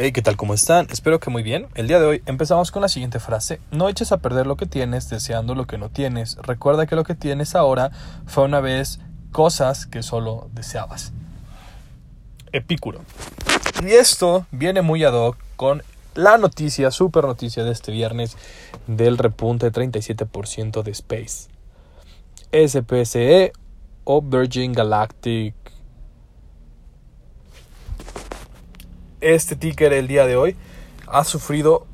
Hey, ¿qué tal? ¿Cómo están? Espero que muy bien. El día de hoy empezamos con la siguiente frase. No eches a perder lo que tienes deseando lo que no tienes. Recuerda que lo que tienes ahora fue una vez cosas que solo deseabas. Epicuro. Y esto viene muy ad hoc con la noticia, super noticia de este viernes del repunte 37% de Space. SPSE o Virgin Galactic este ticker el día de hoy ha sufrido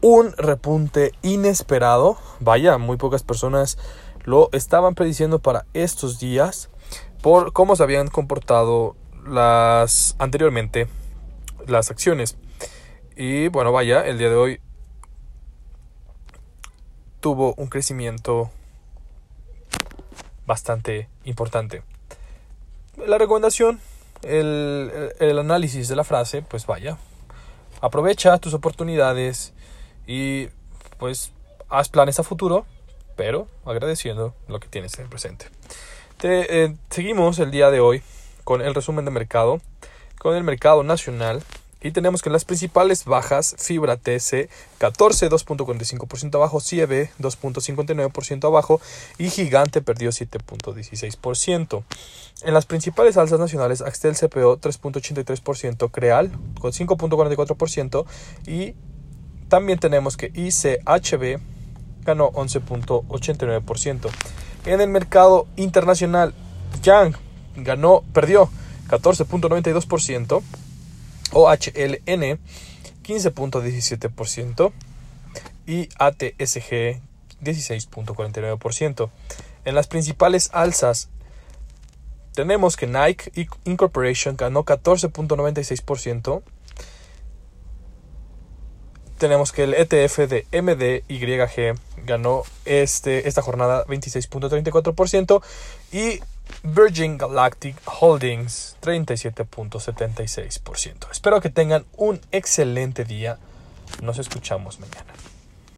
un repunte inesperado. Vaya, muy pocas personas lo estaban prediciendo para estos días por cómo se habían comportado las anteriormente las acciones. Y bueno, vaya, el día de hoy tuvo un crecimiento bastante importante. La recomendación el, análisis de la frase, pues vaya, aprovecha tus oportunidades y pues haz planes a futuro, pero agradeciendo lo que tienes en el presente. Te, eh, seguimos el día de hoy con el resumen de mercado, con el mercado nacional y tenemos que las principales bajas, Fibra TC 14, 2.45% abajo, CIEB 2.59% abajo y Gigante perdió 7.16%. En las principales alzas nacionales, Axtel CPO 3.83%, Creal con 5.44% y también tenemos que ICHB ganó 11.89%. En el mercado internacional, Yang ganó, perdió 14.92%. OHLN 15.17% y ATSG 16.49%. En las principales alzas tenemos que Nike Incorporation ganó 14.96%. Tenemos que el ETF de MDYG ganó este, esta jornada 26.34% y Virgin Galactic Holdings 37.76%. Espero que tengan un excelente día. Nos escuchamos mañana.